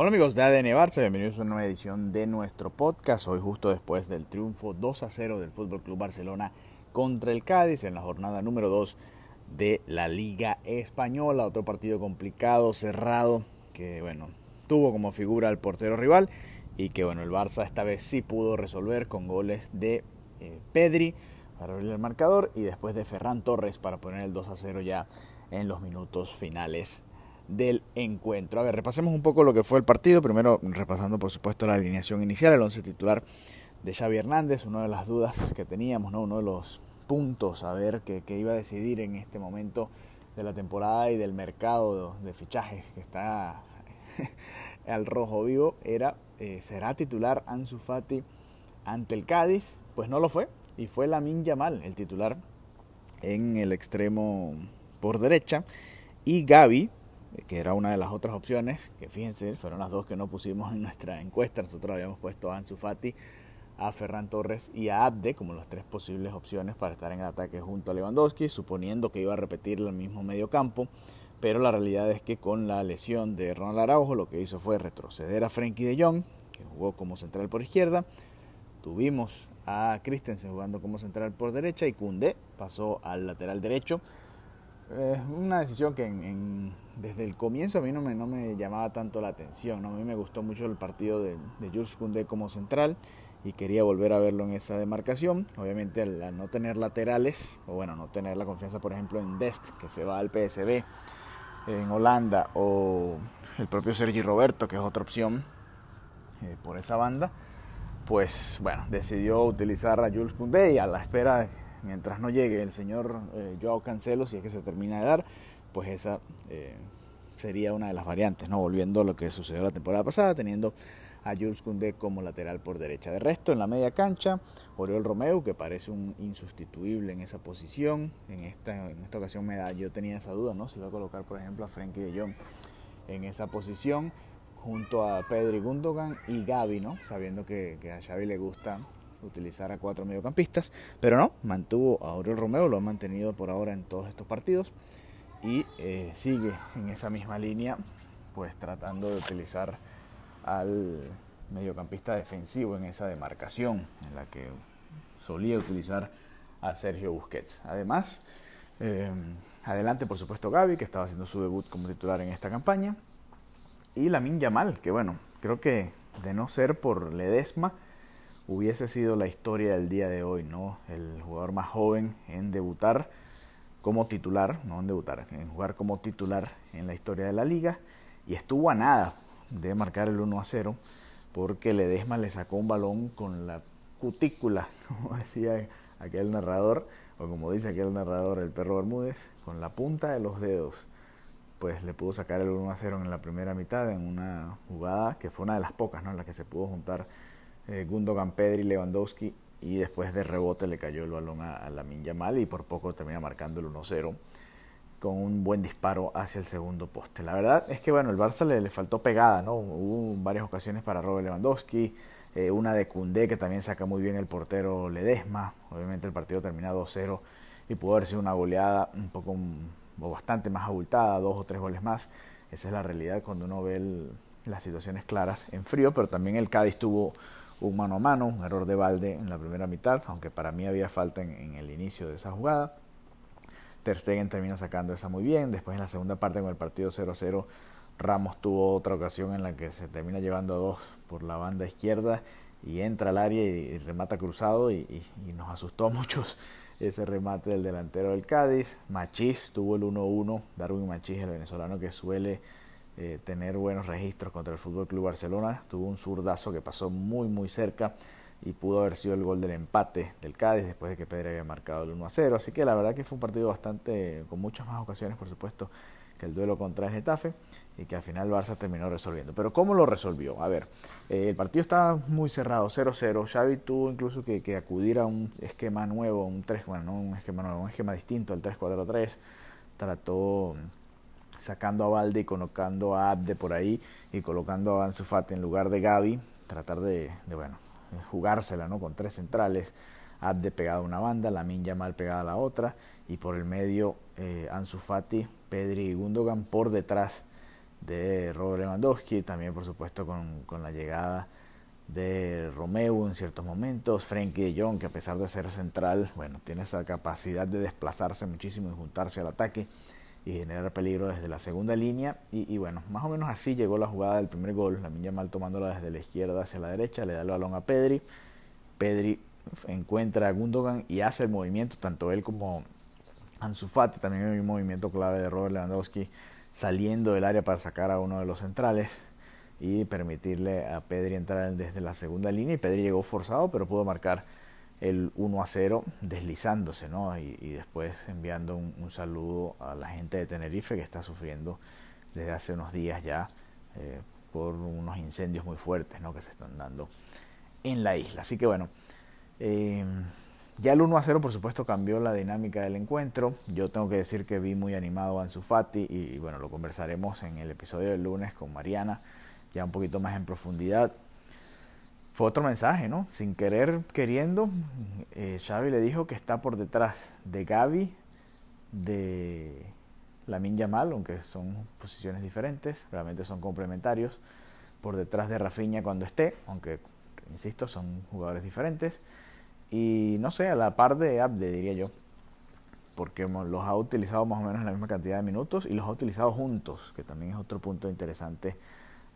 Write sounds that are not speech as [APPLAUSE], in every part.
Hola amigos de ADN Barça, bienvenidos a una nueva edición de nuestro podcast. Hoy justo después del triunfo 2 a 0 del Fútbol Club Barcelona contra el Cádiz en la jornada número 2 de la Liga Española, otro partido complicado, cerrado, que bueno, tuvo como figura al portero rival y que bueno, el Barça esta vez sí pudo resolver con goles de eh, Pedri para abrir el marcador y después de Ferran Torres para poner el 2 a 0 ya en los minutos finales del encuentro. A ver, repasemos un poco lo que fue el partido. Primero, repasando por supuesto la alineación inicial, el once titular de Xavi Hernández, una de las dudas que teníamos, ¿no? uno de los puntos a ver que, iba a decidir en este momento de la temporada y del mercado de fichajes que está [LAUGHS] al rojo vivo era eh, será titular Ansu Fati ante el Cádiz pues no lo fue y fue Lamin Yamal el titular en el extremo por derecha y Gaby que era una de las otras opciones, que fíjense, fueron las dos que no pusimos en nuestra encuesta. Nosotros habíamos puesto a Ansu Fati, a Ferran Torres y a Abde como las tres posibles opciones para estar en el ataque junto a Lewandowski, suponiendo que iba a repetir el mismo medio campo. Pero la realidad es que con la lesión de Ronald Araujo lo que hizo fue retroceder a Frenkie de Jong, que jugó como central por izquierda. Tuvimos a Christensen jugando como central por derecha y Kunde pasó al lateral derecho. Es una decisión que desde el comienzo a mí no me, no me llamaba tanto la atención. A mí me gustó mucho el partido de, de Jules Koundé como central y quería volver a verlo en esa demarcación. Obviamente al, no tener laterales, o bueno, no tener la confianza por ejemplo en Dest, que se va al PSB en Holanda, o el propio Sergi Roberto, que es otra opción eh, por esa banda, pues bueno, decidió utilizar a Jules Koundé y a la espera mientras no llegue el señor eh, Joao Cancelo, si es que se termina de dar, pues esa eh, sería una de las variantes, ¿no? Volviendo a lo que sucedió la temporada pasada, teniendo a Jules Koundé como lateral por derecha. De resto, en la media cancha, Oriol Romeu, que parece un insustituible en esa posición. En esta, en esta ocasión me da, yo tenía esa duda, ¿no? Si iba a colocar, por ejemplo, a Frenkie de Jong en esa posición, junto a Pedri Gundogan y Gaby, ¿no? Sabiendo que, que a Xavi le gusta utilizar a cuatro mediocampistas, pero no, mantuvo a Aurel Romeo, lo ha mantenido por ahora en todos estos partidos y eh, sigue en esa misma línea, pues tratando de utilizar al mediocampista defensivo en esa demarcación en la que solía utilizar a Sergio Busquets. Además, eh, adelante por supuesto Gaby, que estaba haciendo su debut como titular en esta campaña, y Lamin Yamal, que bueno, creo que de no ser por Ledesma, hubiese sido la historia del día de hoy, ¿no? El jugador más joven en debutar como titular, no en debutar, en jugar como titular en la historia de la liga y estuvo a nada de marcar el 1 a 0 porque Ledesma le sacó un balón con la cutícula, [LAUGHS] como decía aquel narrador, o como dice aquel narrador, el perro Bermúdez, con la punta de los dedos, pues le pudo sacar el 1 a 0 en la primera mitad en una jugada que fue una de las pocas, ¿no? En la que se pudo juntar eh, Gundogan, Pedri, Lewandowski y después de rebote le cayó el balón a, la Minya Mal y por poco termina marcando el 1-0 con un buen disparo hacia el segundo poste. La verdad es que bueno, el Barça le, faltó pegada, ¿no? Hubo varias ocasiones para Robert Lewandowski, eh, una de Cundé que también saca muy bien el portero Ledesma. Obviamente el partido termina 2-0 y pudo haber sido una goleada un poco o bastante más abultada, dos o tres goles más. Esa es la realidad cuando uno ve las situaciones claras en frío, pero también el Cádiz tuvo un mano a mano, un error de balde en la primera mitad, aunque para mí había falta en, el inicio de esa jugada. Ter Stegen termina sacando esa muy bien. Después en la segunda parte con el partido 0-0, Ramos tuvo otra ocasión en la que se termina llevando a dos por la banda izquierda y entra al área y, remata cruzado y, nos asustó a muchos [LAUGHS] ese remate del delantero del Cádiz. Machís tuvo el 1-1, Darwin Machís, el venezolano que suele eh, tener buenos registros contra el Fútbol Club Barcelona. Tuvo un zurdazo que pasó muy, muy cerca y pudo haber sido el gol del empate del Cádiz después de que Pedro había marcado el 1 a 0. Así que la verdad que fue un partido bastante, con muchas más ocasiones, por supuesto, que el duelo contra el Getafe y que al final Barça terminó resolviendo. Pero ¿cómo lo resolvió? A ver, eh, el partido estaba muy cerrado, 0-0. Xavi tuvo incluso que, que, acudir a un esquema nuevo, un 3, bueno, no un esquema nuevo, un esquema distinto al 3-4-3. Trató sacando a Valde y colocando a Abde por ahí y colocando a Ansu Fati en lugar de Gaby, tratar de, bueno, jugársela ¿no? con tres centrales, Abde pegada a una banda, la Minja mal pegada a la otra y por el medio eh, Ansu Fati, Pedri y Gundogan por detrás de Robert Lewandowski, también por supuesto con, con la llegada de Romeo en ciertos momentos, Frenkie de Jong, que a pesar de ser central, bueno, tiene esa capacidad de desplazarse muchísimo y juntarse al ataque y generar peligro desde la segunda línea. Y, bueno, más o menos así llegó la jugada del primer gol. La Minya Mal tomándola desde la izquierda hacia la derecha, le da el balón a Pedri. Pedri encuentra a Gundogan y hace el movimiento, tanto él como Ansu Fati, también hay un movimiento clave de Robert Lewandowski saliendo del área para sacar a uno de los centrales y permitirle a Pedri entrar desde la segunda línea. Y Pedri llegó forzado, pero pudo marcar el 1 a 0 deslizándose, ¿no? Y, después enviando un, saludo a la gente de Tenerife que está sufriendo desde hace unos días ya eh, por unos incendios muy fuertes, ¿no? Que se están dando en la isla. Así que bueno, eh, ya el 1 a 0 por supuesto cambió la dinámica del encuentro. Yo tengo que decir que vi muy animado a Ansu Fati y, y bueno, lo conversaremos en el episodio del lunes con Mariana ya un poquito más en profundidad. Fue otro mensaje, ¿no? Sin querer, queriendo, eh, Xavi le dijo que está por detrás de Gaby, de Lamin Yamal, aunque son posiciones diferentes, realmente son complementarios, por detrás de Rafinha cuando esté, aunque, insisto, son jugadores diferentes, y no sé, a la par de Abde, diría yo, porque los ha utilizado más o menos en la misma cantidad de minutos y los ha utilizado juntos, que también es otro punto interesante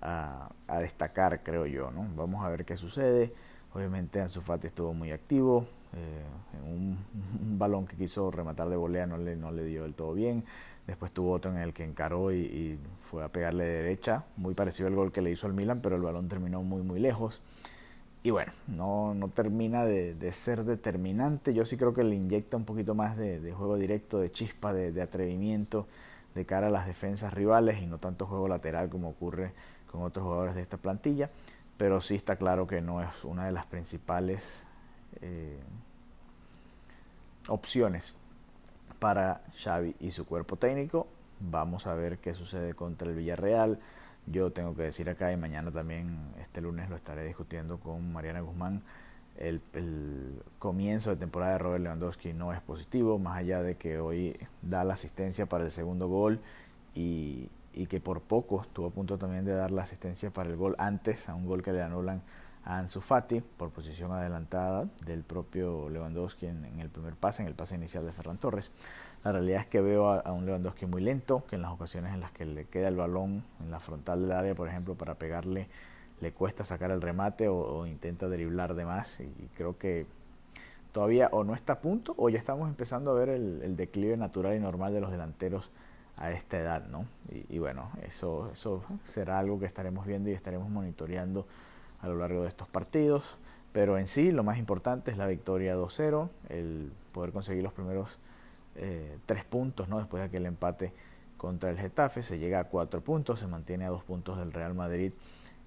a, destacar, creo yo. ¿no? Vamos a ver qué sucede. Obviamente Ansu Fati estuvo muy activo. Eh, en [LAUGHS] un, balón que quiso rematar de volea no le, no le dio del todo bien. Después tuvo otro en el que encaró y, fue a pegarle de derecha. Muy parecido al gol que le hizo al Milan, pero el balón terminó muy, muy lejos. Y bueno, no, no termina de, ser determinante. Yo sí creo que le inyecta un poquito más de, juego directo, de chispa, de atrevimiento de cara a las defensas rivales y no tanto juego lateral como ocurre con otros jugadores de esta plantilla, pero sí está claro que no es una de las principales eh, opciones para Xavi y su cuerpo técnico. Vamos a ver qué sucede contra el Villarreal. Yo tengo que decir acá y mañana también, este lunes lo estaré discutiendo con Mariana Guzmán. El, el, comienzo de temporada de Robert Lewandowski no es positivo, más allá de que hoy da la asistencia para el segundo gol y, y que por poco estuvo a punto también de dar la asistencia para el gol antes, a un gol que le anulan a Ansu Fati por posición adelantada del propio Lewandowski en, el primer pase, en el pase inicial de Ferran Torres. La realidad es que veo a, un Lewandowski muy lento, que en las ocasiones en las que le queda el balón en la frontal del área, por ejemplo, para pegarle, le cuesta sacar el remate o, intenta driblar de más. Y, creo que todavía o no está a punto o ya estamos empezando a ver el, el declive natural y normal de los delanteros a esta edad, ¿no? Y, bueno, eso, eso será algo que estaremos viendo y estaremos monitoreando a lo largo de estos partidos. Pero en sí, lo más importante es la victoria 2-0, el poder conseguir los primeros eh, tres puntos, ¿no? Después de aquel empate contra el Getafe, se llega a cuatro puntos, se mantiene a dos puntos del Real Madrid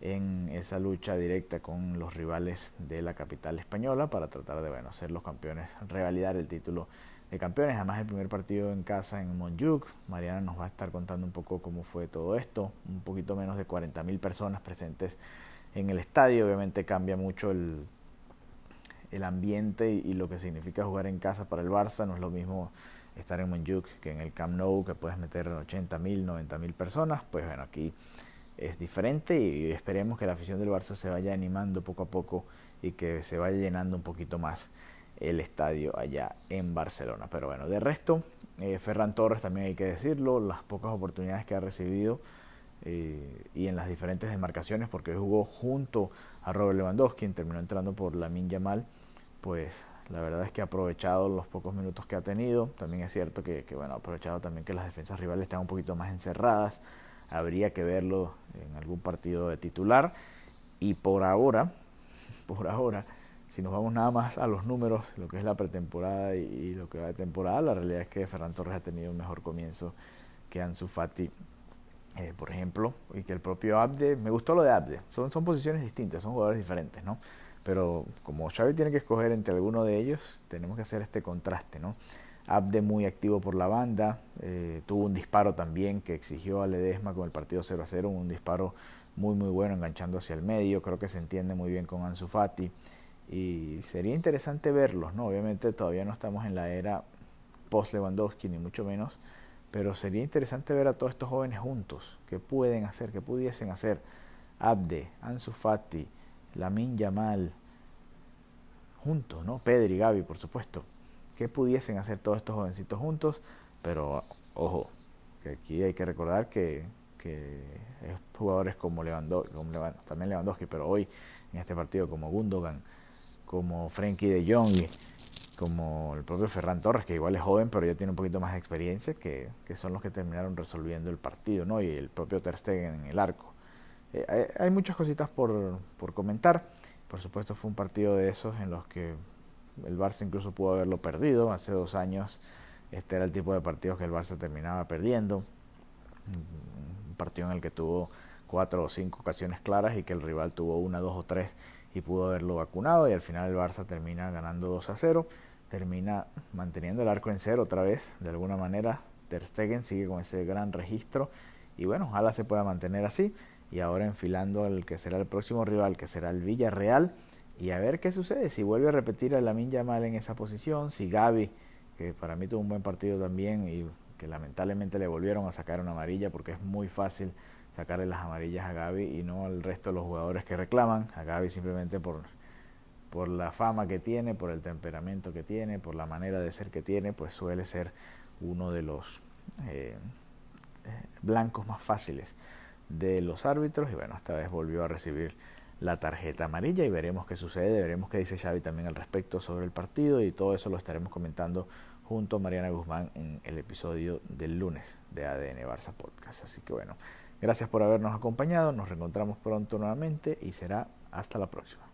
en esa lucha directa con los rivales de la capital española para tratar de bueno, ser los campeones, revalidar el título de campeones. Además, el primer partido en casa en Monjuk. Mariana nos va a estar contando un poco cómo fue todo esto. Un poquito menos de 40.000 personas presentes en el estadio. Obviamente cambia mucho el, el ambiente y, lo que significa jugar en casa para el Barça. No es lo mismo estar en Monjuk que en el Camp Nou, que puedes meter 80.000, 90.000 personas. Pues bueno, aquí es diferente y esperemos que la afición del Barça se vaya animando poco a poco y que se vaya llenando un poquito más el estadio allá en Barcelona. Pero bueno, de resto, eh, Ferran Torres también hay que decirlo, las pocas oportunidades que ha recibido eh, y en las diferentes demarcaciones, porque jugó junto a Robert Lewandowski, quien terminó entrando por la Yamal, pues la verdad es que ha aprovechado los pocos minutos que ha tenido. También es cierto que, que, bueno, ha aprovechado también que las defensas rivales están un poquito más encerradas. Habría que verlo en algún partido de titular. Y por ahora, [LAUGHS] por ahora, si nos vamos nada más a los números, lo que es la pretemporada y, lo que va de temporada, la realidad es que Ferran Torres ha tenido un mejor comienzo que Ansu Fati, eh, por ejemplo, y que el propio Abde, me gustó lo de Abde, son, son posiciones distintas, son jugadores diferentes, ¿no? Pero como Xavi tiene que escoger entre alguno de ellos, tenemos que hacer este contraste, ¿no? Abde muy activo por la banda, eh, tuvo un disparo también que exigió a Ledesma con el partido 0 a 0, un disparo muy muy bueno enganchando hacia el medio, creo que se entiende muy bien con Ansu Fati y sería interesante verlos, ¿no? Obviamente todavía no estamos en la era post Lewandowski ni mucho menos, pero sería interesante ver a todos estos jóvenes juntos, qué pueden hacer, qué pudiesen hacer. Abde, Ansu Fati, Lamin Yamal, juntos, ¿no? Pedri Gaby, por supuesto. ¿Qué pudiesen hacer todos estos jovencitos juntos? Pero, ojo, que aquí hay que recordar que, que es jugadores como Lewandowski, como también Lewandowski, pero hoy en este partido como Gundogan, como Frenkie de Jong, como el propio Ferran Torres, que igual es joven, pero ya tiene un poquito más de experiencia, que, que son los que terminaron resolviendo el partido, ¿no? Y el propio Ter Stegen en el arco. Eh, hay, muchas cositas por, por comentar. Por supuesto fue un partido de esos en los que el Barça incluso pudo haberlo perdido. Hace dos años. Este era el tipo de partidos que el Barça terminaba perdiendo. Un partido en el que tuvo cuatro o cinco ocasiones claras y que el rival tuvo una, dos o tres y pudo haberlo vacunado. Y al final el Barça termina ganando 2 a 0, termina manteniendo el arco en cero otra vez, de alguna manera. Ter Stegen sigue con ese gran registro. Y bueno, ojalá se pueda mantener así. Y ahora enfilando al que será el próximo rival, que será el Villarreal, y a ver qué sucede, si vuelve a repetir a Lamin Yamal en esa posición, si Gaby, que para mí tuvo un buen partido también y que lamentablemente le volvieron a sacar una amarilla porque es muy fácil sacarle las amarillas a Gaby y no al resto de los jugadores que reclaman, a Gaby simplemente por, por la fama que tiene, por el temperamento que tiene, por la manera de ser que tiene, pues suele ser uno de los eh, eh, blancos más fáciles de los árbitros. Y bueno, esta vez volvió a recibir la tarjeta amarilla y veremos qué sucede, veremos qué dice Xavi también al respecto sobre el partido y todo eso lo estaremos comentando junto a Mariana Guzmán en el episodio del lunes de ADN Barça Podcast. Así que bueno, gracias por habernos acompañado, nos reencontramos pronto nuevamente y será hasta la próxima.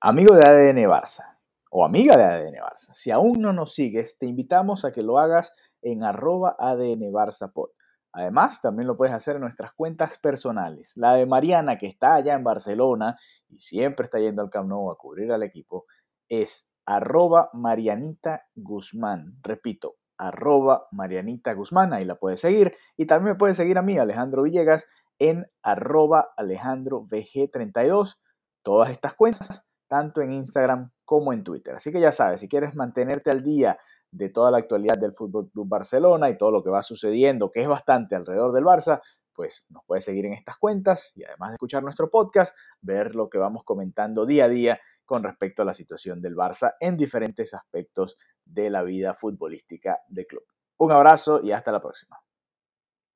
Amigo de ADN Barça o amiga de ADN Barça, si aún no nos sigues, te invitamos a que lo hagas en arroba ADN Barça Podcast Además, también lo puedes hacer en nuestras cuentas personales. La de Mariana, que está allá en Barcelona y siempre está yendo al Camp Nou a cubrir al equipo, es arroba Marianita Guzmán. Repito, arroba Marianita Guzmán, ahí la puedes seguir. Y también me puedes seguir a mí, Alejandro Villegas, en arroba Alejandro VG32. Todas estas cuentas, tanto en Instagram como en Twitter. Así que ya sabes, si quieres mantenerte al día de toda la actualidad del Fútbol Club Barcelona y todo lo que va sucediendo, que es bastante alrededor del Barça, pues nos puedes seguir en estas cuentas y además de escuchar nuestro podcast, ver lo que vamos comentando día a día con respecto a la situación del Barça en diferentes aspectos de la vida futbolística del club. Un abrazo y hasta la próxima.